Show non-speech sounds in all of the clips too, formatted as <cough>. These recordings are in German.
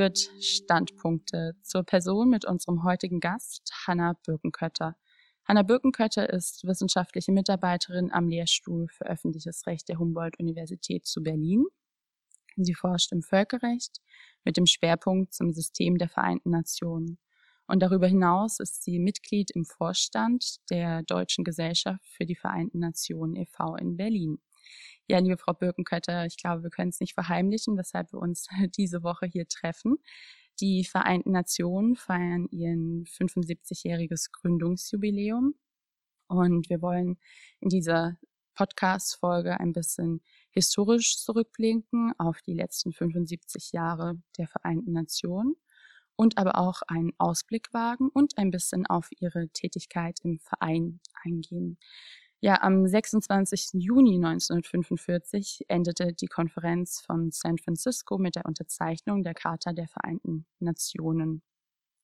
wird Standpunkte zur Person mit unserem heutigen Gast, Hanna Birkenkötter. Hanna Birkenkötter ist wissenschaftliche Mitarbeiterin am Lehrstuhl für öffentliches Recht der Humboldt-Universität zu Berlin. Sie forscht im Völkerrecht mit dem Schwerpunkt zum System der Vereinten Nationen. Und darüber hinaus ist sie Mitglied im Vorstand der Deutschen Gesellschaft für die Vereinten Nationen e.V. in Berlin. Ja, liebe Frau Birkenkötter, ich glaube, wir können es nicht verheimlichen, weshalb wir uns <laughs> diese Woche hier treffen. Die Vereinten Nationen feiern ihren 75-jähriges Gründungsjubiläum und wir wollen in dieser Podcast-Folge ein bisschen historisch zurückblicken auf die letzten 75 Jahre der Vereinten Nationen und aber auch einen Ausblick wagen und ein bisschen auf ihre Tätigkeit im Verein eingehen. Ja, am 26. Juni 1945 endete die Konferenz von San Francisco mit der Unterzeichnung der Charta der Vereinten Nationen.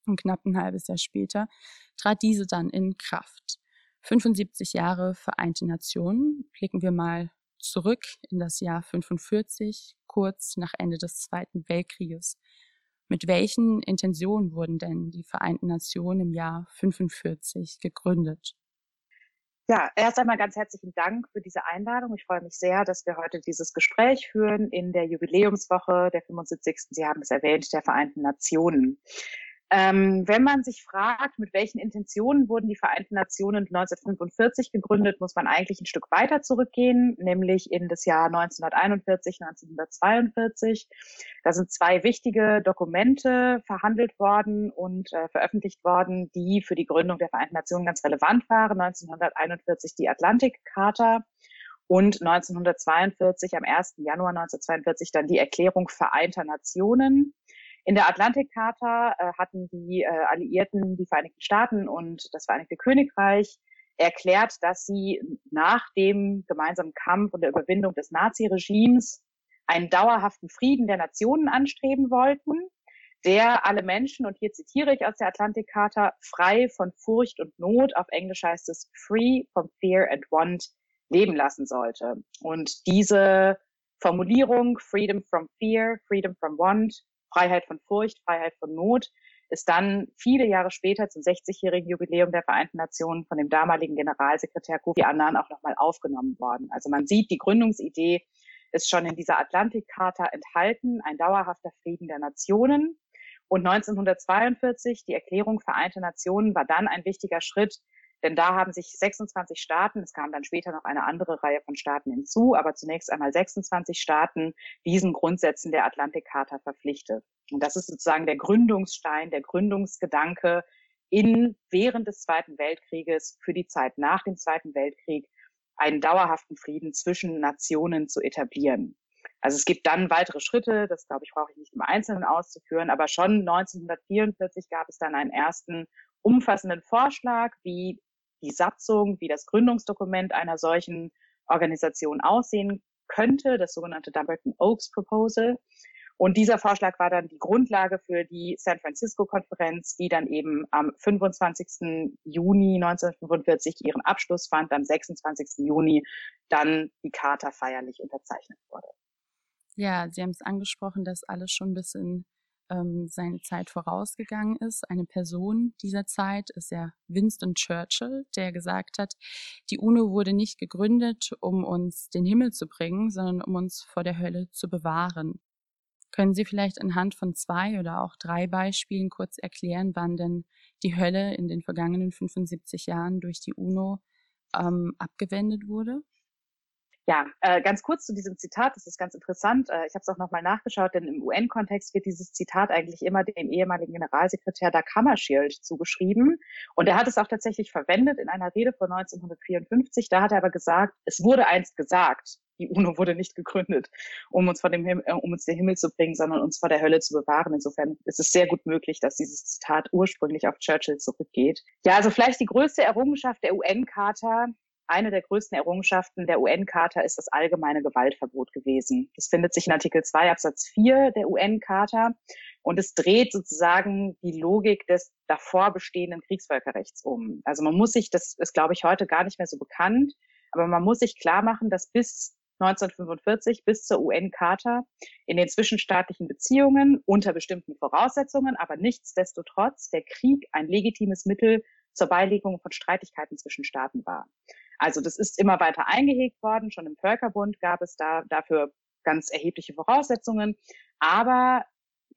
Und knapp ein halbes Jahr später trat diese dann in Kraft. 75 Jahre Vereinte Nationen. Blicken wir mal zurück in das Jahr 45, kurz nach Ende des Zweiten Weltkrieges. Mit welchen Intentionen wurden denn die Vereinten Nationen im Jahr 45 gegründet? Ja, erst einmal ganz herzlichen Dank für diese Einladung. Ich freue mich sehr, dass wir heute dieses Gespräch führen in der Jubiläumswoche der 75. Sie haben es erwähnt, der Vereinten Nationen. Ähm, wenn man sich fragt, mit welchen Intentionen wurden die Vereinten Nationen 1945 gegründet, muss man eigentlich ein Stück weiter zurückgehen, nämlich in das Jahr 1941, 1942. Da sind zwei wichtige Dokumente verhandelt worden und äh, veröffentlicht worden, die für die Gründung der Vereinten Nationen ganz relevant waren. 1941 die Atlantikcharta und 1942, am 1. Januar 1942, dann die Erklärung Vereinter Nationen. In der Atlantikcharta äh, hatten die äh, Alliierten, die Vereinigten Staaten und das Vereinigte Königreich erklärt, dass sie nach dem gemeinsamen Kampf und der Überwindung des Naziregimes einen dauerhaften Frieden der Nationen anstreben wollten, der alle Menschen, und hier zitiere ich aus der Atlantikcharta, frei von Furcht und Not, auf Englisch heißt es free from fear and want, leben lassen sollte. Und diese Formulierung, freedom from fear, freedom from want, Freiheit von Furcht, Freiheit von Not, ist dann viele Jahre später zum 60-jährigen Jubiläum der Vereinten Nationen von dem damaligen Generalsekretär Kofi Annan auch nochmal aufgenommen worden. Also man sieht, die Gründungsidee ist schon in dieser Atlantikcharta enthalten, ein dauerhafter Frieden der Nationen. Und 1942, die Erklärung Vereinte Nationen, war dann ein wichtiger Schritt, denn da haben sich 26 Staaten, es kam dann später noch eine andere Reihe von Staaten hinzu, aber zunächst einmal 26 Staaten diesen Grundsätzen der Atlantikcharta verpflichtet. Und das ist sozusagen der Gründungsstein, der Gründungsgedanke in, während des Zweiten Weltkrieges für die Zeit nach dem Zweiten Weltkrieg einen dauerhaften Frieden zwischen Nationen zu etablieren. Also es gibt dann weitere Schritte, das glaube ich brauche ich nicht im Einzelnen auszuführen, aber schon 1944 gab es dann einen ersten umfassenden Vorschlag, wie die Satzung, wie das Gründungsdokument einer solchen Organisation aussehen könnte, das sogenannte Dumbarton Oaks Proposal. Und dieser Vorschlag war dann die Grundlage für die San Francisco-Konferenz, die dann eben am 25. Juni 1945 ihren Abschluss fand, am 26. Juni dann die Charta feierlich unterzeichnet wurde. Ja, Sie haben es angesprochen, dass alles schon ein bisschen ähm, seine Zeit vorausgegangen ist. Eine Person dieser Zeit ist ja Winston Churchill, der gesagt hat, die UNO wurde nicht gegründet, um uns den Himmel zu bringen, sondern um uns vor der Hölle zu bewahren. Können Sie vielleicht anhand von zwei oder auch drei Beispielen kurz erklären, wann denn die Hölle in den vergangenen 75 Jahren durch die UNO ähm, abgewendet wurde? Ja, äh, ganz kurz zu diesem Zitat, das ist ganz interessant. Äh, ich habe es auch nochmal nachgeschaut, denn im UN-Kontext wird dieses Zitat eigentlich immer dem ehemaligen Generalsekretär Dag Hammarskjöld zugeschrieben. Und er hat es auch tatsächlich verwendet in einer Rede von 1954. Da hat er aber gesagt, es wurde einst gesagt, die UNO wurde nicht gegründet, um uns vor dem Himmel, äh, um uns den Himmel zu bringen, sondern uns vor der Hölle zu bewahren. Insofern ist es sehr gut möglich, dass dieses Zitat ursprünglich auf Churchill zurückgeht. Ja, also vielleicht die größte Errungenschaft der UN-Charta eine der größten Errungenschaften der UN-Charta ist das allgemeine Gewaltverbot gewesen. Das findet sich in Artikel 2 Absatz 4 der UN-Charta und es dreht sozusagen die Logik des davor bestehenden Kriegsvölkerrechts um. Also man muss sich, das ist glaube ich heute gar nicht mehr so bekannt, aber man muss sich klar machen, dass bis 1945 bis zur UN-Charta in den zwischenstaatlichen Beziehungen unter bestimmten Voraussetzungen, aber nichtsdestotrotz der Krieg ein legitimes Mittel zur Beilegung von Streitigkeiten zwischen Staaten war. Also das ist immer weiter eingehegt worden. Schon im Völkerbund gab es da dafür ganz erhebliche Voraussetzungen. Aber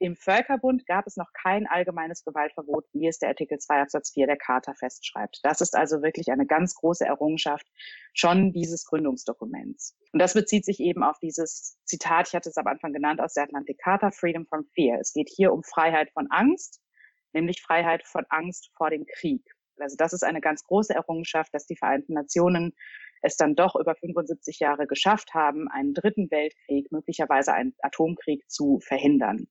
im Völkerbund gab es noch kein allgemeines Gewaltverbot, wie es der Artikel 2 Absatz 4 der Charta festschreibt. Das ist also wirklich eine ganz große Errungenschaft schon dieses Gründungsdokuments. Und das bezieht sich eben auf dieses Zitat, ich hatte es am Anfang genannt, aus der Atlantik-Charta, Freedom from Fear. Es geht hier um Freiheit von Angst, nämlich Freiheit von Angst vor dem Krieg. Also das ist eine ganz große Errungenschaft, dass die Vereinten Nationen es dann doch über 75 Jahre geschafft haben, einen dritten Weltkrieg, möglicherweise einen Atomkrieg zu verhindern.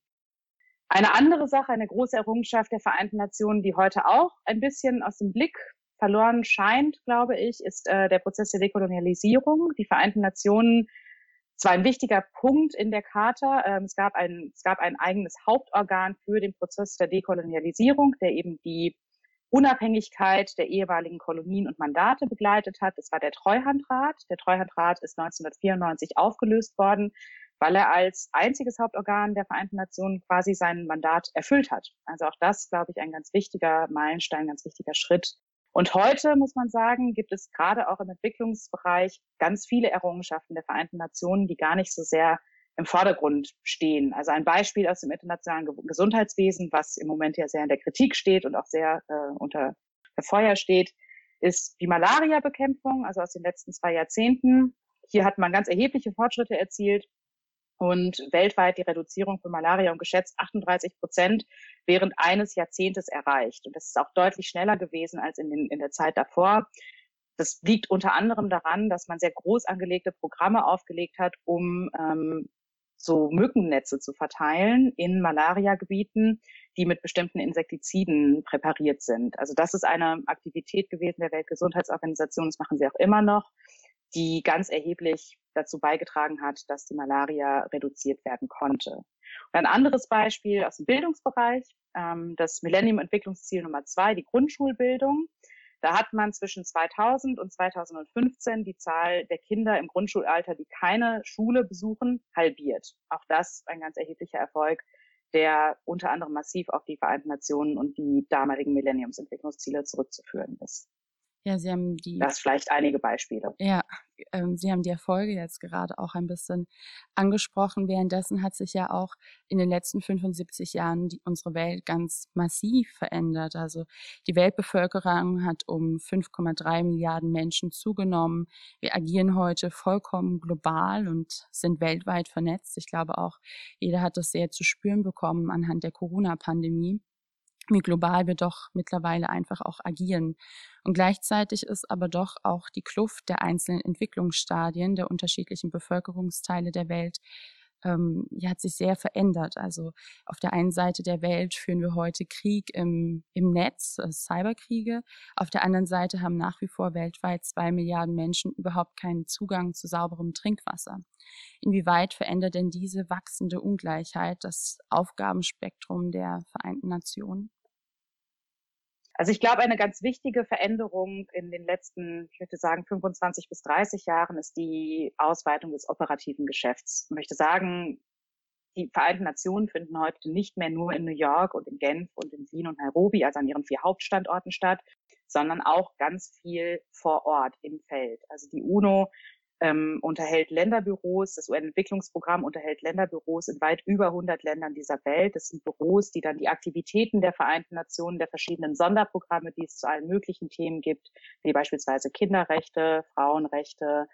Eine andere Sache, eine große Errungenschaft der Vereinten Nationen, die heute auch ein bisschen aus dem Blick verloren scheint, glaube ich, ist äh, der Prozess der Dekolonialisierung. Die Vereinten Nationen zwar ein wichtiger Punkt in der Charta. Ähm, es, gab ein, es gab ein eigenes Hauptorgan für den Prozess der Dekolonialisierung, der eben die Unabhängigkeit der ehemaligen Kolonien und Mandate begleitet hat. Das war der Treuhandrat. Der Treuhandrat ist 1994 aufgelöst worden weil er als einziges Hauptorgan der Vereinten Nationen quasi sein Mandat erfüllt hat. Also auch das, glaube ich, ein ganz wichtiger Meilenstein, ganz wichtiger Schritt. Und heute muss man sagen, gibt es gerade auch im Entwicklungsbereich ganz viele Errungenschaften der Vereinten Nationen, die gar nicht so sehr im Vordergrund stehen. Also ein Beispiel aus dem internationalen Gesundheitswesen, was im Moment ja sehr in der Kritik steht und auch sehr äh, unter Feuer steht, ist die Malaria-Bekämpfung, also aus den letzten zwei Jahrzehnten. Hier hat man ganz erhebliche Fortschritte erzielt und weltweit die Reduzierung von Malaria um geschätzt 38 Prozent während eines Jahrzehntes erreicht. Und das ist auch deutlich schneller gewesen als in, den, in der Zeit davor. Das liegt unter anderem daran, dass man sehr groß angelegte Programme aufgelegt hat, um ähm, so Mückennetze zu verteilen in Malariagebieten, die mit bestimmten Insektiziden präpariert sind. Also das ist eine Aktivität gewesen der Weltgesundheitsorganisation, das machen sie auch immer noch, die ganz erheblich dazu beigetragen hat, dass die Malaria reduziert werden konnte. Und ein anderes Beispiel aus dem Bildungsbereich, ähm, das Millennium-Entwicklungsziel Nummer zwei, die Grundschulbildung. Da hat man zwischen 2000 und 2015 die Zahl der Kinder im Grundschulalter, die keine Schule besuchen, halbiert. Auch das ein ganz erheblicher Erfolg, der unter anderem massiv auf die Vereinten Nationen und die damaligen Millenniumsentwicklungsziele zurückzuführen ist. Ja, Sie haben die. Das vielleicht einige Beispiele. Ja, ähm, Sie haben die Erfolge jetzt gerade auch ein bisschen angesprochen. Währenddessen hat sich ja auch in den letzten 75 Jahren die, unsere Welt ganz massiv verändert. Also die Weltbevölkerung hat um 5,3 Milliarden Menschen zugenommen. Wir agieren heute vollkommen global und sind weltweit vernetzt. Ich glaube auch, jeder hat das sehr zu spüren bekommen anhand der Corona-Pandemie wie global wir doch mittlerweile einfach auch agieren. Und gleichzeitig ist aber doch auch die Kluft der einzelnen Entwicklungsstadien der unterschiedlichen Bevölkerungsteile der Welt ähm, ja, hat sich sehr verändert. Also auf der einen Seite der Welt führen wir heute Krieg im, im Netz, äh, Cyberkriege. Auf der anderen Seite haben nach wie vor weltweit zwei Milliarden Menschen überhaupt keinen Zugang zu sauberem Trinkwasser. Inwieweit verändert denn diese wachsende Ungleichheit das Aufgabenspektrum der Vereinten Nationen? Also ich glaube, eine ganz wichtige Veränderung in den letzten, ich möchte sagen, 25 bis 30 Jahren ist die Ausweitung des operativen Geschäfts. Ich möchte sagen, die Vereinten Nationen finden heute nicht mehr nur in New York und in Genf und in Wien und Nairobi, also an ihren vier Hauptstandorten statt, sondern auch ganz viel vor Ort im Feld. Also die UNO ähm, unterhält Länderbüros. Das UN-Entwicklungsprogramm unterhält Länderbüros in weit über 100 Ländern dieser Welt. Das sind Büros, die dann die Aktivitäten der Vereinten Nationen, der verschiedenen Sonderprogramme, die es zu allen möglichen Themen gibt, wie beispielsweise Kinderrechte, Frauenrechte,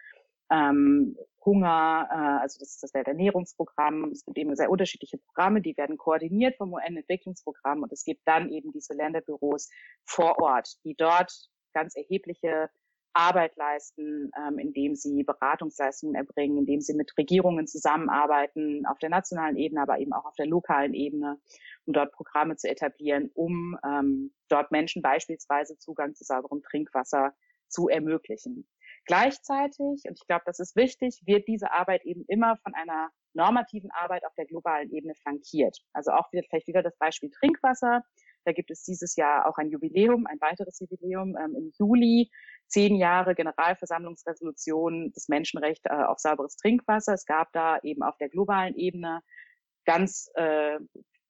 ähm, Hunger, äh, also das ist das Welternährungsprogramm. Es gibt eben sehr unterschiedliche Programme, die werden koordiniert vom UN-Entwicklungsprogramm und es gibt dann eben diese Länderbüros vor Ort, die dort ganz erhebliche Arbeit leisten, ähm, indem sie Beratungsleistungen erbringen, indem sie mit Regierungen zusammenarbeiten, auf der nationalen Ebene, aber eben auch auf der lokalen Ebene, um dort Programme zu etablieren, um ähm, dort Menschen beispielsweise Zugang zu sauberem Trinkwasser zu ermöglichen. Gleichzeitig, und ich glaube, das ist wichtig, wird diese Arbeit eben immer von einer normativen Arbeit auf der globalen Ebene flankiert. Also auch wieder, vielleicht wieder das Beispiel Trinkwasser. Da gibt es dieses Jahr auch ein Jubiläum, ein weiteres Jubiläum ähm, im Juli. Zehn Jahre Generalversammlungsresolution des Menschenrechts äh, auf sauberes Trinkwasser. Es gab da eben auf der globalen Ebene ganz äh,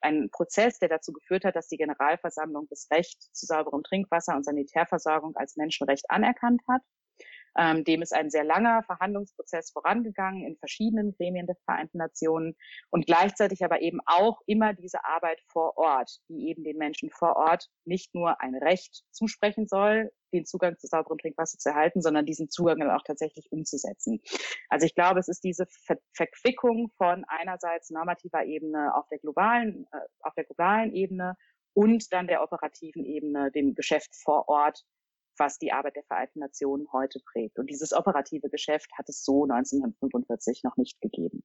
einen Prozess, der dazu geführt hat, dass die Generalversammlung das Recht zu sauberem Trinkwasser und Sanitärversorgung als Menschenrecht anerkannt hat. Ähm, dem ist ein sehr langer Verhandlungsprozess vorangegangen in verschiedenen Gremien der Vereinten Nationen und gleichzeitig aber eben auch immer diese Arbeit vor Ort, die eben den Menschen vor Ort nicht nur ein Recht zusprechen soll, den Zugang zu sauberem Trinkwasser zu erhalten, sondern diesen Zugang dann auch tatsächlich umzusetzen. Also ich glaube, es ist diese Ver Verquickung von einerseits normativer Ebene auf der globalen, äh, auf der globalen Ebene und dann der operativen Ebene, dem Geschäft vor Ort, was die Arbeit der Vereinten Nationen heute prägt. Und dieses operative Geschäft hat es so 1945 noch nicht gegeben.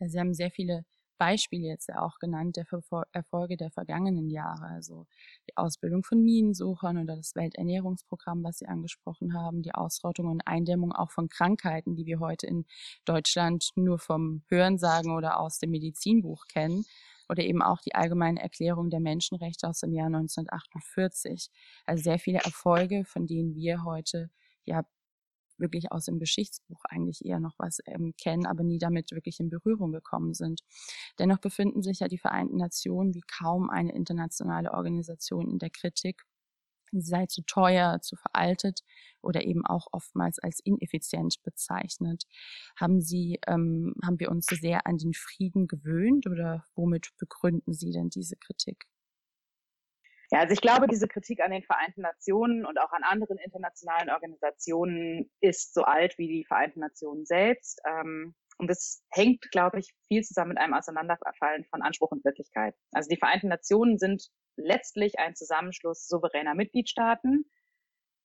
Sie haben sehr viele Beispiele jetzt auch genannt der Erfolge der vergangenen Jahre, also die Ausbildung von Minensuchern oder das Welternährungsprogramm, was Sie angesprochen haben, die Ausrottung und Eindämmung auch von Krankheiten, die wir heute in Deutschland nur vom Hörensagen oder aus dem Medizinbuch kennen oder eben auch die Allgemeine Erklärung der Menschenrechte aus dem Jahr 1948. Also sehr viele Erfolge, von denen wir heute ja wirklich aus dem Geschichtsbuch eigentlich eher noch was ähm, kennen, aber nie damit wirklich in Berührung gekommen sind. Dennoch befinden sich ja die Vereinten Nationen wie kaum eine internationale Organisation in der Kritik sie sei zu teuer, zu veraltet oder eben auch oftmals als ineffizient bezeichnet. Haben Sie, ähm, haben wir uns sehr an den Frieden gewöhnt oder womit begründen Sie denn diese Kritik? Ja, also ich glaube, diese Kritik an den Vereinten Nationen und auch an anderen internationalen Organisationen ist so alt wie die Vereinten Nationen selbst. Ähm, und das hängt, glaube ich, viel zusammen mit einem Auseinanderfallen von Anspruch und Wirklichkeit. Also die Vereinten Nationen sind letztlich ein Zusammenschluss souveräner Mitgliedstaaten.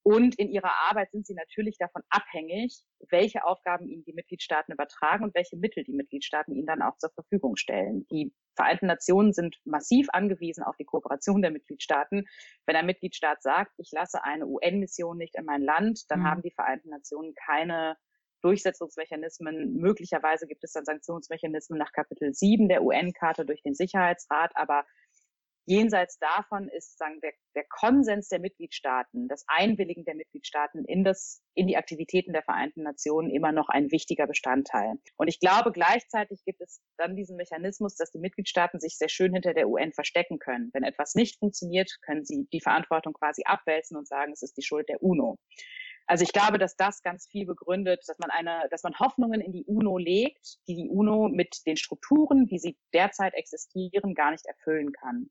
Und in ihrer Arbeit sind sie natürlich davon abhängig, welche Aufgaben ihnen die Mitgliedstaaten übertragen und welche Mittel die Mitgliedstaaten ihnen dann auch zur Verfügung stellen. Die Vereinten Nationen sind massiv angewiesen auf die Kooperation der Mitgliedstaaten. Wenn ein Mitgliedstaat sagt, ich lasse eine UN-Mission nicht in mein Land, dann mhm. haben die Vereinten Nationen keine Durchsetzungsmechanismen. Möglicherweise gibt es dann Sanktionsmechanismen nach Kapitel 7 der UN-Charta durch den Sicherheitsrat, aber jenseits davon ist sagen, der, der Konsens der Mitgliedstaaten, das Einwilligen der Mitgliedstaaten in, das, in die Aktivitäten der Vereinten Nationen immer noch ein wichtiger Bestandteil. Und ich glaube, gleichzeitig gibt es dann diesen Mechanismus, dass die Mitgliedstaaten sich sehr schön hinter der UN verstecken können. Wenn etwas nicht funktioniert, können sie die Verantwortung quasi abwälzen und sagen, es ist die Schuld der UNO. Also ich glaube, dass das ganz viel begründet, dass man eine, dass man Hoffnungen in die UNO legt, die die UNO mit den Strukturen, wie sie derzeit existieren, gar nicht erfüllen kann.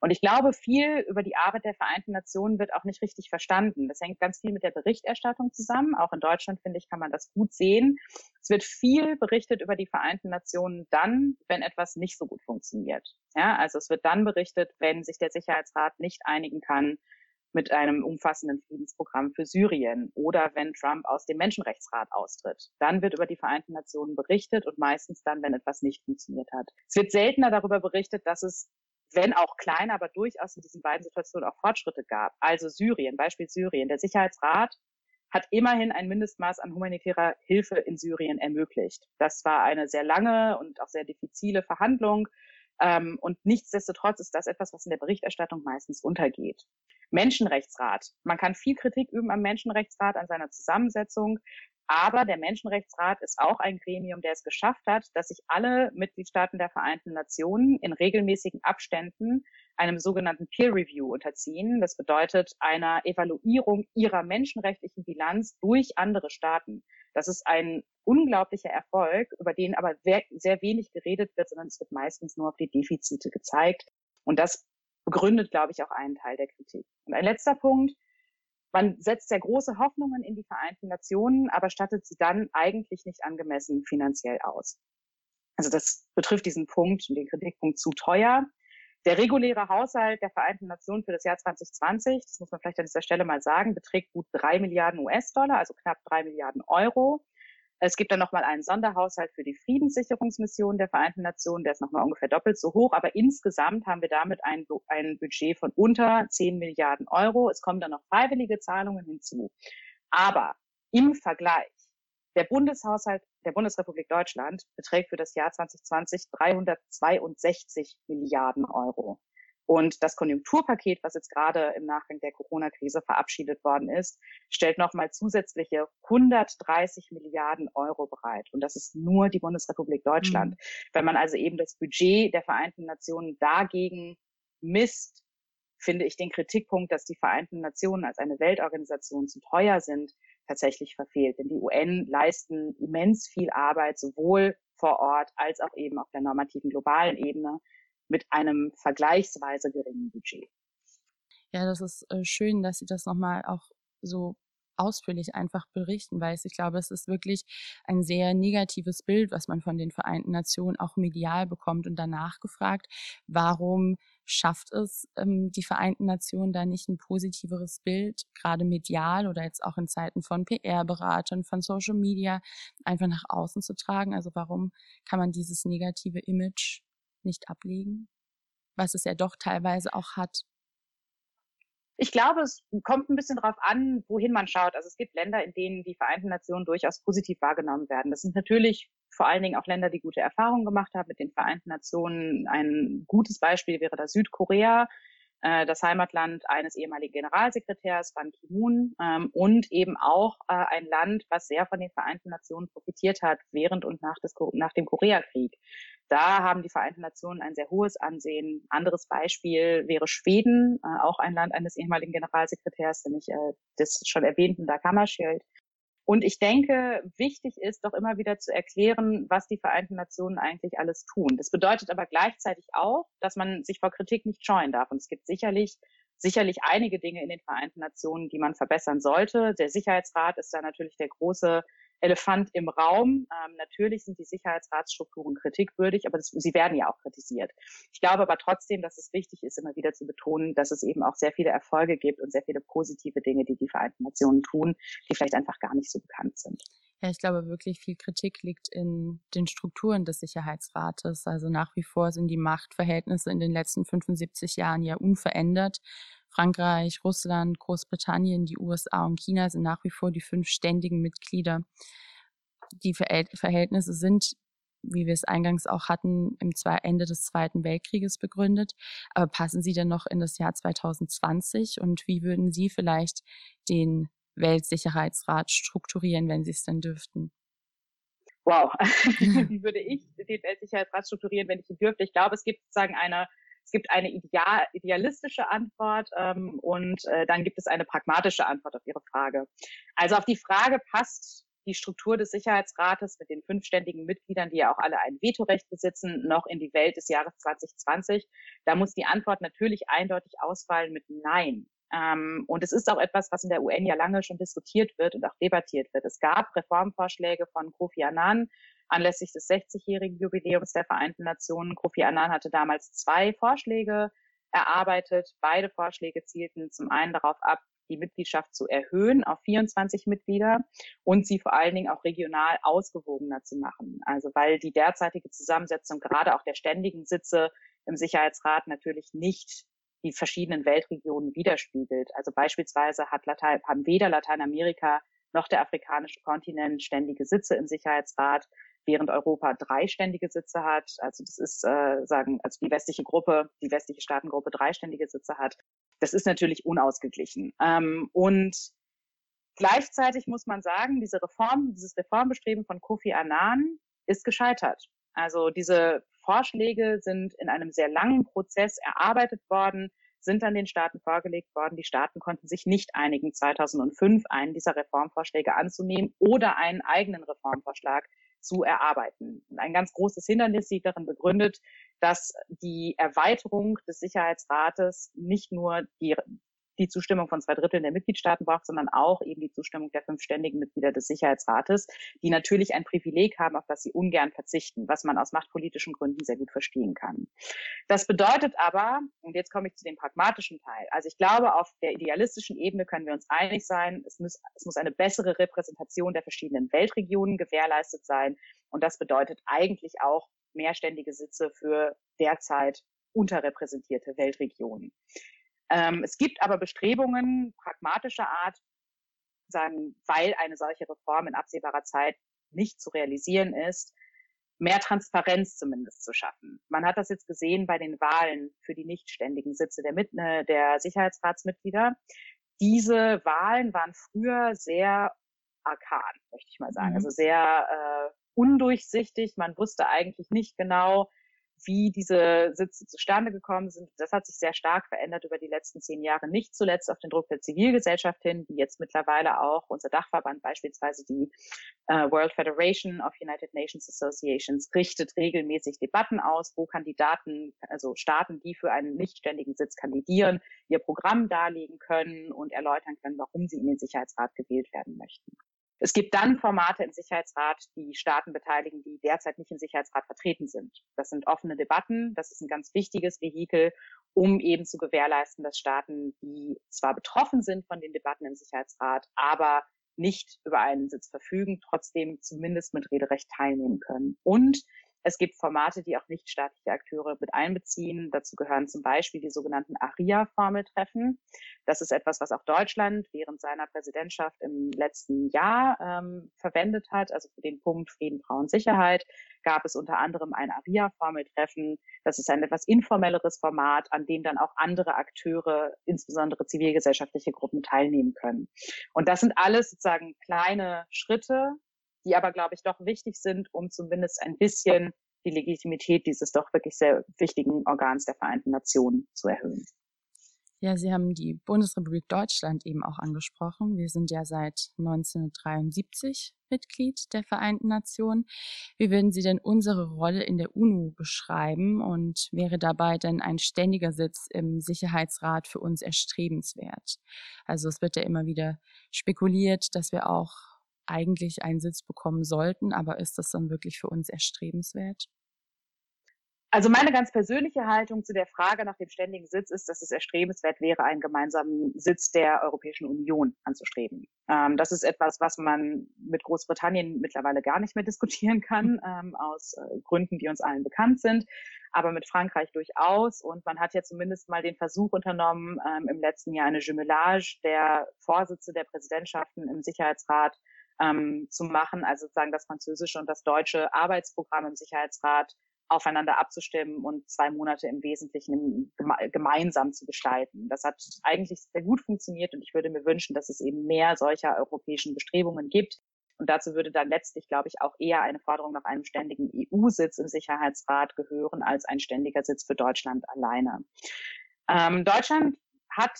Und ich glaube, viel über die Arbeit der Vereinten Nationen wird auch nicht richtig verstanden. Das hängt ganz viel mit der Berichterstattung zusammen. Auch in Deutschland, finde ich, kann man das gut sehen. Es wird viel berichtet über die Vereinten Nationen dann, wenn etwas nicht so gut funktioniert. Ja, also es wird dann berichtet, wenn sich der Sicherheitsrat nicht einigen kann mit einem umfassenden Friedensprogramm für Syrien oder wenn Trump aus dem Menschenrechtsrat austritt. Dann wird über die Vereinten Nationen berichtet und meistens dann, wenn etwas nicht funktioniert hat. Es wird seltener darüber berichtet, dass es wenn auch klein, aber durchaus in diesen beiden Situationen auch Fortschritte gab. Also Syrien, Beispiel Syrien. Der Sicherheitsrat hat immerhin ein Mindestmaß an humanitärer Hilfe in Syrien ermöglicht. Das war eine sehr lange und auch sehr diffizile Verhandlung. Ähm, und nichtsdestotrotz ist das etwas, was in der Berichterstattung meistens untergeht. Menschenrechtsrat. Man kann viel Kritik üben am Menschenrechtsrat, an seiner Zusammensetzung. Aber der Menschenrechtsrat ist auch ein Gremium, der es geschafft hat, dass sich alle Mitgliedstaaten der Vereinten Nationen in regelmäßigen Abständen einem sogenannten Peer Review unterziehen. Das bedeutet einer Evaluierung ihrer menschenrechtlichen Bilanz durch andere Staaten. Das ist ein unglaublicher Erfolg, über den aber sehr wenig geredet wird, sondern es wird meistens nur auf die Defizite gezeigt. Und das begründet, glaube ich, auch einen Teil der Kritik. Und ein letzter Punkt. Man setzt sehr große Hoffnungen in die Vereinten Nationen, aber stattet sie dann eigentlich nicht angemessen finanziell aus. Also das betrifft diesen Punkt, den Kritikpunkt zu teuer. Der reguläre Haushalt der Vereinten Nationen für das Jahr 2020, das muss man vielleicht an dieser Stelle mal sagen, beträgt gut drei Milliarden US-Dollar, also knapp drei Milliarden Euro. Es gibt dann nochmal einen Sonderhaushalt für die Friedenssicherungsmission der Vereinten Nationen, der ist nochmal ungefähr doppelt so hoch. Aber insgesamt haben wir damit ein, ein Budget von unter 10 Milliarden Euro. Es kommen dann noch freiwillige Zahlungen hinzu. Aber im Vergleich, der Bundeshaushalt der Bundesrepublik Deutschland beträgt für das Jahr 2020 362 Milliarden Euro. Und das Konjunkturpaket, was jetzt gerade im Nachgang der Corona-Krise verabschiedet worden ist, stellt nochmal zusätzliche 130 Milliarden Euro bereit. Und das ist nur die Bundesrepublik Deutschland. Mhm. Wenn man also eben das Budget der Vereinten Nationen dagegen misst, finde ich den Kritikpunkt, dass die Vereinten Nationen als eine Weltorganisation zu teuer sind, tatsächlich verfehlt. Denn die UN leisten immens viel Arbeit, sowohl vor Ort als auch eben auf der normativen globalen Ebene mit einem vergleichsweise geringen Budget. Ja, das ist äh, schön, dass Sie das nochmal auch so ausführlich einfach berichten, weil ich glaube, es ist wirklich ein sehr negatives Bild, was man von den Vereinten Nationen auch medial bekommt und danach gefragt, warum schafft es ähm, die Vereinten Nationen da nicht ein positiveres Bild, gerade medial oder jetzt auch in Zeiten von PR-Beratern, von Social Media, einfach nach außen zu tragen? Also warum kann man dieses negative Image nicht ablegen, was es ja doch teilweise auch hat? Ich glaube, es kommt ein bisschen darauf an, wohin man schaut. Also es gibt Länder, in denen die Vereinten Nationen durchaus positiv wahrgenommen werden. Das sind natürlich vor allen Dingen auch Länder, die gute Erfahrungen gemacht haben mit den Vereinten Nationen. Ein gutes Beispiel wäre da Südkorea, äh, das Heimatland eines ehemaligen Generalsekretärs Ban Ki-moon ähm, und eben auch äh, ein Land, was sehr von den Vereinten Nationen profitiert hat während und nach, des, nach dem Koreakrieg. Da haben die Vereinten Nationen ein sehr hohes Ansehen. Anderes Beispiel wäre Schweden, äh, auch ein Land eines ehemaligen Generalsekretärs, nämlich äh, des schon erwähnten Dag Hammarskjöld. Und ich denke, wichtig ist doch immer wieder zu erklären, was die Vereinten Nationen eigentlich alles tun. Das bedeutet aber gleichzeitig auch, dass man sich vor Kritik nicht scheuen darf. Und es gibt sicherlich sicherlich einige Dinge in den Vereinten Nationen, die man verbessern sollte. Der Sicherheitsrat ist da natürlich der große Elefant im Raum. Ähm, natürlich sind die Sicherheitsratsstrukturen kritikwürdig, aber das, sie werden ja auch kritisiert. Ich glaube aber trotzdem, dass es wichtig ist, immer wieder zu betonen, dass es eben auch sehr viele Erfolge gibt und sehr viele positive Dinge, die die Vereinten Nationen tun, die vielleicht einfach gar nicht so bekannt sind. Ja, ich glaube wirklich viel Kritik liegt in den Strukturen des Sicherheitsrates. Also nach wie vor sind die Machtverhältnisse in den letzten 75 Jahren ja unverändert. Frankreich, Russland, Großbritannien, die USA und China sind nach wie vor die fünf ständigen Mitglieder. Die Verhältnisse sind, wie wir es eingangs auch hatten, im Ende des Zweiten Weltkrieges begründet. Aber passen sie denn noch in das Jahr 2020? Und wie würden Sie vielleicht den Weltsicherheitsrat strukturieren, wenn Sie es denn dürften? Wow, <laughs> <laughs> wie würde ich den Weltsicherheitsrat strukturieren, wenn ich ihn dürfte? Ich glaube, es gibt sozusagen eine es gibt eine ideal, idealistische Antwort ähm, und äh, dann gibt es eine pragmatische Antwort auf Ihre Frage. Also auf die Frage passt die Struktur des Sicherheitsrates mit den fünfständigen Mitgliedern, die ja auch alle ein Vetorecht besitzen, noch in die Welt des Jahres 2020. Da muss die Antwort natürlich eindeutig ausfallen mit Nein. Ähm, und es ist auch etwas, was in der UN ja lange schon diskutiert wird und auch debattiert wird. Es gab Reformvorschläge von Kofi Annan, anlässlich des 60-jährigen Jubiläums der Vereinten Nationen. Kofi Annan hatte damals zwei Vorschläge erarbeitet. Beide Vorschläge zielten zum einen darauf ab, die Mitgliedschaft zu erhöhen auf 24 Mitglieder und sie vor allen Dingen auch regional ausgewogener zu machen. Also weil die derzeitige Zusammensetzung gerade auch der ständigen Sitze im Sicherheitsrat natürlich nicht die verschiedenen Weltregionen widerspiegelt. Also beispielsweise hat Latein, haben weder Lateinamerika noch der afrikanische Kontinent ständige Sitze im Sicherheitsrat während Europa dreiständige Sitze hat. Also das ist äh, sagen, also die westliche Gruppe, die westliche Staatengruppe dreiständige Sitze hat. Das ist natürlich unausgeglichen. Ähm, und gleichzeitig muss man sagen, diese Reform, dieses Reformbestreben von Kofi Annan ist gescheitert. Also diese Vorschläge sind in einem sehr langen Prozess erarbeitet worden, sind dann den Staaten vorgelegt worden. Die Staaten konnten sich nicht einigen, 2005 einen dieser Reformvorschläge anzunehmen oder einen eigenen Reformvorschlag zu erarbeiten. Ein ganz großes Hindernis sieht darin begründet, dass die Erweiterung des Sicherheitsrates nicht nur die die Zustimmung von zwei Dritteln der Mitgliedstaaten braucht, sondern auch eben die Zustimmung der fünf ständigen Mitglieder des Sicherheitsrates, die natürlich ein Privileg haben, auf das sie ungern verzichten, was man aus machtpolitischen Gründen sehr gut verstehen kann. Das bedeutet aber, und jetzt komme ich zu dem pragmatischen Teil, also ich glaube, auf der idealistischen Ebene können wir uns einig sein, es muss, es muss eine bessere Repräsentation der verschiedenen Weltregionen gewährleistet sein. Und das bedeutet eigentlich auch mehrständige Sitze für derzeit unterrepräsentierte Weltregionen. Ähm, es gibt aber Bestrebungen pragmatischer Art, sagen, weil eine solche Reform in absehbarer Zeit nicht zu realisieren ist, mehr Transparenz zumindest zu schaffen. Man hat das jetzt gesehen bei den Wahlen für die nichtständigen Sitze der, Mit äh, der Sicherheitsratsmitglieder. Diese Wahlen waren früher sehr arkan, möchte ich mal sagen. Mhm. Also sehr äh, undurchsichtig. Man wusste eigentlich nicht genau, wie diese Sitze zustande gekommen sind. Das hat sich sehr stark verändert über die letzten zehn Jahre, nicht zuletzt auf den Druck der Zivilgesellschaft hin, die jetzt mittlerweile auch unser Dachverband, beispielsweise die äh, World Federation of United Nations Associations, richtet regelmäßig Debatten aus, wo Kandidaten, also Staaten, die für einen nichtständigen Sitz kandidieren, ihr Programm darlegen können und erläutern können, warum sie in den Sicherheitsrat gewählt werden möchten. Es gibt dann Formate im Sicherheitsrat, die Staaten beteiligen, die derzeit nicht im Sicherheitsrat vertreten sind. Das sind offene Debatten. Das ist ein ganz wichtiges Vehikel, um eben zu gewährleisten, dass Staaten, die zwar betroffen sind von den Debatten im Sicherheitsrat, aber nicht über einen Sitz verfügen, trotzdem zumindest mit Rederecht teilnehmen können. Und es gibt Formate, die auch nichtstaatliche Akteure mit einbeziehen. Dazu gehören zum Beispiel die sogenannten ARIA-Formeltreffen. Das ist etwas, was auch Deutschland während seiner Präsidentschaft im letzten Jahr ähm, verwendet hat. Also für den Punkt Frieden, Frauen, Sicherheit gab es unter anderem ein ARIA-Formeltreffen. Das ist ein etwas informelleres Format, an dem dann auch andere Akteure, insbesondere zivilgesellschaftliche Gruppen, teilnehmen können. Und das sind alles sozusagen kleine Schritte, die aber, glaube ich, doch wichtig sind, um zumindest ein bisschen die Legitimität dieses doch wirklich sehr wichtigen Organs der Vereinten Nationen zu erhöhen. Ja, Sie haben die Bundesrepublik Deutschland eben auch angesprochen. Wir sind ja seit 1973 Mitglied der Vereinten Nationen. Wie würden Sie denn unsere Rolle in der UNO beschreiben und wäre dabei denn ein ständiger Sitz im Sicherheitsrat für uns erstrebenswert? Also es wird ja immer wieder spekuliert, dass wir auch eigentlich einen Sitz bekommen sollten, aber ist das dann wirklich für uns erstrebenswert? Also meine ganz persönliche Haltung zu der Frage nach dem ständigen Sitz ist, dass es erstrebenswert wäre, einen gemeinsamen Sitz der Europäischen Union anzustreben. Ähm, das ist etwas, was man mit Großbritannien mittlerweile gar nicht mehr diskutieren kann, ähm, aus äh, Gründen, die uns allen bekannt sind, aber mit Frankreich durchaus. Und man hat ja zumindest mal den Versuch unternommen, ähm, im letzten Jahr eine Jumelage der Vorsitze der Präsidentschaften im Sicherheitsrat ähm, zu machen, also sozusagen das französische und das deutsche Arbeitsprogramm im Sicherheitsrat aufeinander abzustimmen und zwei Monate im Wesentlichen gemeinsam zu gestalten. Das hat eigentlich sehr gut funktioniert und ich würde mir wünschen, dass es eben mehr solcher europäischen Bestrebungen gibt. Und dazu würde dann letztlich, glaube ich, auch eher eine Forderung nach einem ständigen EU-Sitz im Sicherheitsrat gehören als ein ständiger Sitz für Deutschland alleine. Ähm, Deutschland hat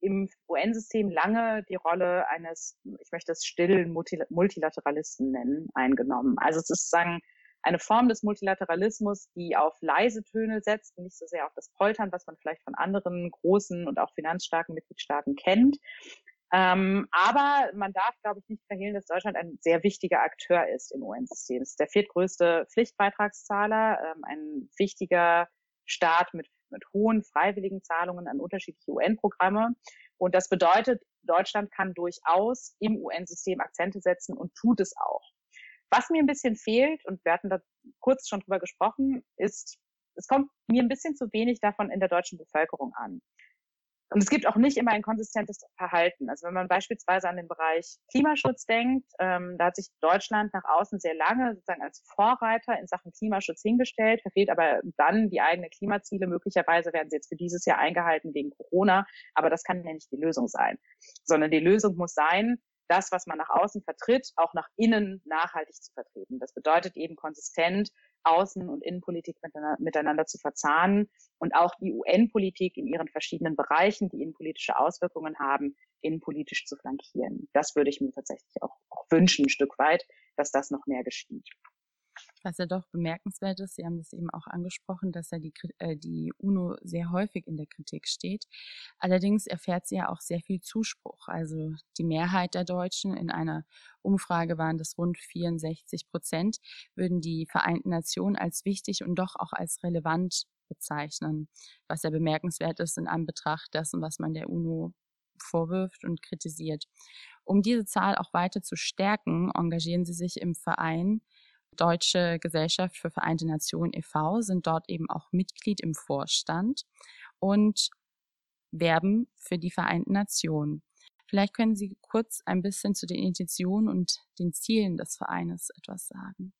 im UN-System lange die Rolle eines, ich möchte es stillen Multilateralisten nennen, eingenommen. Also es ist sozusagen eine Form des Multilateralismus, die auf leise Töne setzt, nicht so sehr auf das Poltern, was man vielleicht von anderen großen und auch finanzstarken Mitgliedstaaten kennt. Ähm, aber man darf, glaube ich, nicht verhehlen, dass Deutschland ein sehr wichtiger Akteur ist im UN-System. Es ist der viertgrößte Pflichtbeitragszahler, ähm, ein wichtiger Staat mit mit hohen freiwilligen Zahlungen an unterschiedliche UN-Programme. Und das bedeutet, Deutschland kann durchaus im UN-System Akzente setzen und tut es auch. Was mir ein bisschen fehlt, und wir hatten da kurz schon drüber gesprochen, ist, es kommt mir ein bisschen zu wenig davon in der deutschen Bevölkerung an. Und es gibt auch nicht immer ein konsistentes Verhalten. Also wenn man beispielsweise an den Bereich Klimaschutz denkt, ähm, da hat sich Deutschland nach außen sehr lange sozusagen als Vorreiter in Sachen Klimaschutz hingestellt, verfehlt aber dann die eigenen Klimaziele. Möglicherweise werden sie jetzt für dieses Jahr eingehalten wegen Corona, aber das kann ja nicht die Lösung sein, sondern die Lösung muss sein, das, was man nach außen vertritt, auch nach innen nachhaltig zu vertreten. Das bedeutet eben konsistent Außen- und Innenpolitik miteinander zu verzahnen und auch die UN-Politik in ihren verschiedenen Bereichen, die innenpolitische Auswirkungen haben, innenpolitisch zu flankieren. Das würde ich mir tatsächlich auch, auch wünschen, ein Stück weit, dass das noch mehr geschieht. Was ja doch bemerkenswert ist, Sie haben das eben auch angesprochen, dass ja die, äh, die UNO sehr häufig in der Kritik steht. Allerdings erfährt sie ja auch sehr viel Zuspruch. Also die Mehrheit der Deutschen in einer Umfrage waren das rund 64 Prozent, würden die Vereinten Nationen als wichtig und doch auch als relevant bezeichnen, was ja bemerkenswert ist in Anbetracht dessen, was man der UNO vorwirft und kritisiert. Um diese Zahl auch weiter zu stärken, engagieren sie sich im Verein Deutsche Gesellschaft für Vereinte Nationen e.V., sind dort eben auch Mitglied im Vorstand und werben für die Vereinten Nationen. Vielleicht können Sie kurz ein bisschen zu den Intentionen und den Zielen des Vereines etwas sagen.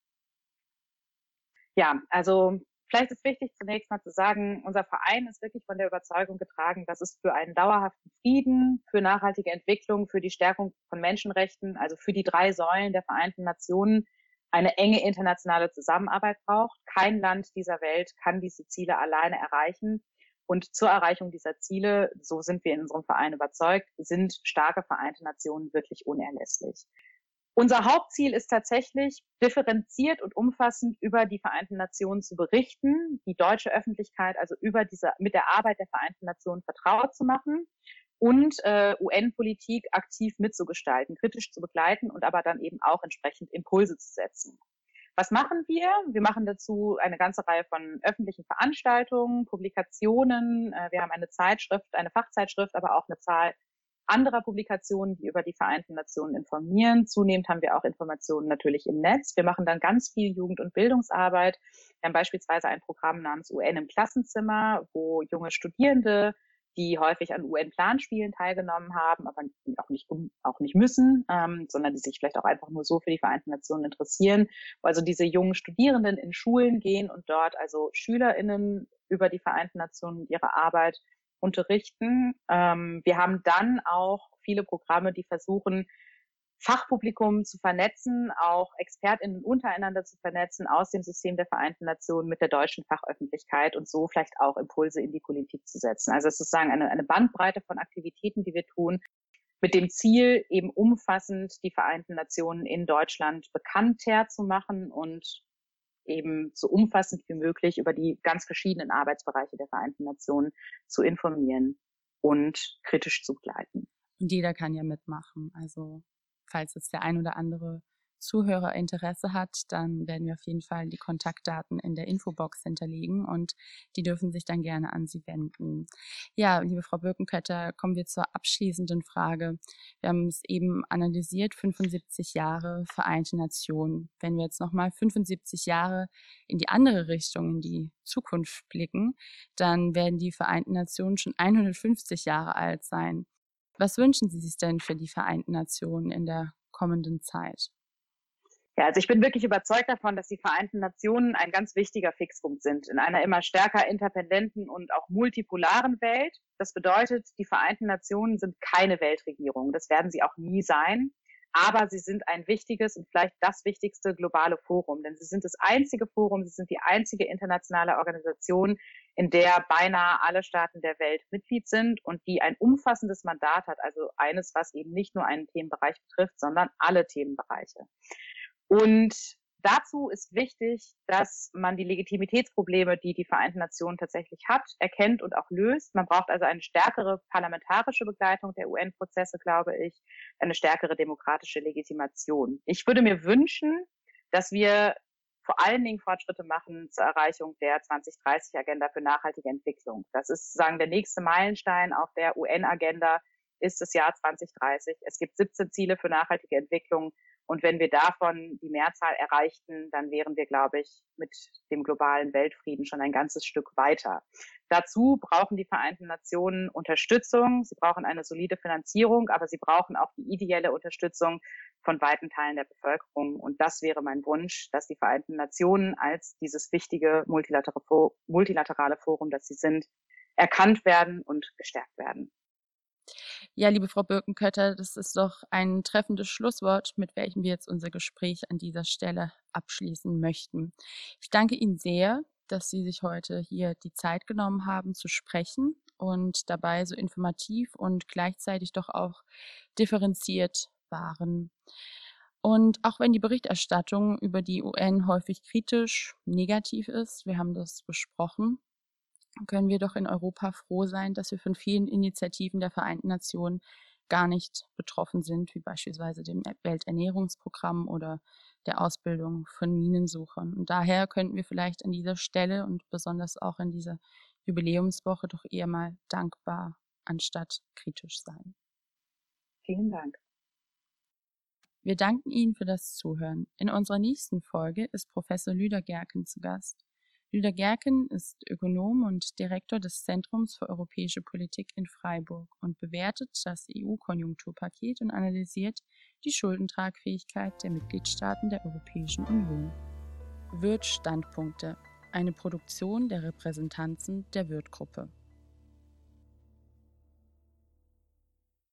Ja, also vielleicht ist wichtig zunächst mal zu sagen, unser Verein ist wirklich von der Überzeugung getragen, dass es für einen dauerhaften Frieden, für nachhaltige Entwicklung, für die Stärkung von Menschenrechten, also für die drei Säulen der Vereinten Nationen eine enge internationale Zusammenarbeit braucht. Kein Land dieser Welt kann diese Ziele alleine erreichen. Und zur Erreichung dieser Ziele, so sind wir in unserem Verein überzeugt, sind starke Vereinte Nationen wirklich unerlässlich. Unser Hauptziel ist tatsächlich, differenziert und umfassend über die Vereinten Nationen zu berichten, die deutsche Öffentlichkeit also über diese, mit der Arbeit der Vereinten Nationen vertraut zu machen und äh, UN-Politik aktiv mitzugestalten, kritisch zu begleiten und aber dann eben auch entsprechend Impulse zu setzen. Was machen wir? Wir machen dazu eine ganze Reihe von öffentlichen Veranstaltungen, Publikationen. Äh, wir haben eine Zeitschrift, eine Fachzeitschrift, aber auch eine Zahl anderer Publikationen, die über die Vereinten Nationen informieren. Zunehmend haben wir auch Informationen natürlich im Netz. Wir machen dann ganz viel Jugend- und Bildungsarbeit. Wir haben beispielsweise ein Programm namens UN im Klassenzimmer, wo junge Studierende die häufig an UN-Planspielen teilgenommen haben, aber auch nicht, auch nicht müssen, ähm, sondern die sich vielleicht auch einfach nur so für die Vereinten Nationen interessieren. Also diese jungen Studierenden in Schulen gehen und dort also SchülerInnen über die Vereinten Nationen und ihre Arbeit unterrichten. Ähm, wir haben dann auch viele Programme, die versuchen, Fachpublikum zu vernetzen, auch ExpertInnen untereinander zu vernetzen aus dem System der Vereinten Nationen mit der deutschen Fachöffentlichkeit und so vielleicht auch Impulse in die Politik zu setzen. Also es ist sozusagen eine, eine Bandbreite von Aktivitäten, die wir tun, mit dem Ziel, eben umfassend die Vereinten Nationen in Deutschland bekannter zu machen und eben so umfassend wie möglich über die ganz verschiedenen Arbeitsbereiche der Vereinten Nationen zu informieren und kritisch zu begleiten. Und jeder kann ja mitmachen. Also falls jetzt der ein oder andere Zuhörer Interesse hat, dann werden wir auf jeden Fall die Kontaktdaten in der Infobox hinterlegen und die dürfen sich dann gerne an Sie wenden. Ja, liebe Frau Birkenkötter, kommen wir zur abschließenden Frage. Wir haben es eben analysiert, 75 Jahre Vereinte Nationen. Wenn wir jetzt nochmal 75 Jahre in die andere Richtung, in die Zukunft blicken, dann werden die Vereinten Nationen schon 150 Jahre alt sein. Was wünschen Sie sich denn für die Vereinten Nationen in der kommenden Zeit? Ja, also ich bin wirklich überzeugt davon, dass die Vereinten Nationen ein ganz wichtiger Fixpunkt sind in einer immer stärker interdependenten und auch multipolaren Welt. Das bedeutet, die Vereinten Nationen sind keine Weltregierung. Das werden sie auch nie sein aber sie sind ein wichtiges und vielleicht das wichtigste globale Forum, denn sie sind das einzige Forum, sie sind die einzige internationale Organisation, in der beinahe alle Staaten der Welt Mitglied sind und die ein umfassendes Mandat hat, also eines, was eben nicht nur einen Themenbereich betrifft, sondern alle Themenbereiche. Und Dazu ist wichtig, dass man die Legitimitätsprobleme, die die Vereinten Nationen tatsächlich hat, erkennt und auch löst. Man braucht also eine stärkere parlamentarische Begleitung der UN-Prozesse, glaube ich, eine stärkere demokratische Legitimation. Ich würde mir wünschen, dass wir vor allen Dingen Fortschritte machen zur Erreichung der 2030-Agenda für nachhaltige Entwicklung. Das ist sozusagen der nächste Meilenstein auf der UN-Agenda ist das Jahr 2030. Es gibt 17 Ziele für nachhaltige Entwicklung. Und wenn wir davon die Mehrzahl erreichten, dann wären wir, glaube ich, mit dem globalen Weltfrieden schon ein ganzes Stück weiter. Dazu brauchen die Vereinten Nationen Unterstützung. Sie brauchen eine solide Finanzierung, aber sie brauchen auch die ideelle Unterstützung von weiten Teilen der Bevölkerung. Und das wäre mein Wunsch, dass die Vereinten Nationen als dieses wichtige multilaterale Forum, das sie sind, erkannt werden und gestärkt werden. Ja, liebe Frau Birkenkötter, das ist doch ein treffendes Schlusswort, mit welchem wir jetzt unser Gespräch an dieser Stelle abschließen möchten. Ich danke Ihnen sehr, dass Sie sich heute hier die Zeit genommen haben zu sprechen und dabei so informativ und gleichzeitig doch auch differenziert waren. Und auch wenn die Berichterstattung über die UN häufig kritisch, negativ ist, wir haben das besprochen, können wir doch in Europa froh sein, dass wir von vielen Initiativen der Vereinten Nationen gar nicht betroffen sind, wie beispielsweise dem Welternährungsprogramm oder der Ausbildung von Minensuchern. Und daher könnten wir vielleicht an dieser Stelle und besonders auch in dieser Jubiläumswoche doch eher mal dankbar anstatt kritisch sein. Vielen Dank. Wir danken Ihnen für das Zuhören. In unserer nächsten Folge ist Professor Lüder Gerken zu Gast. Lüder Gerken ist Ökonom und Direktor des Zentrums für europäische Politik in Freiburg und bewertet das EU-Konjunkturpaket und analysiert die Schuldentragfähigkeit der Mitgliedstaaten der Europäischen Union. Wirt Standpunkte, eine Produktion der Repräsentanzen der Wirt-Gruppe.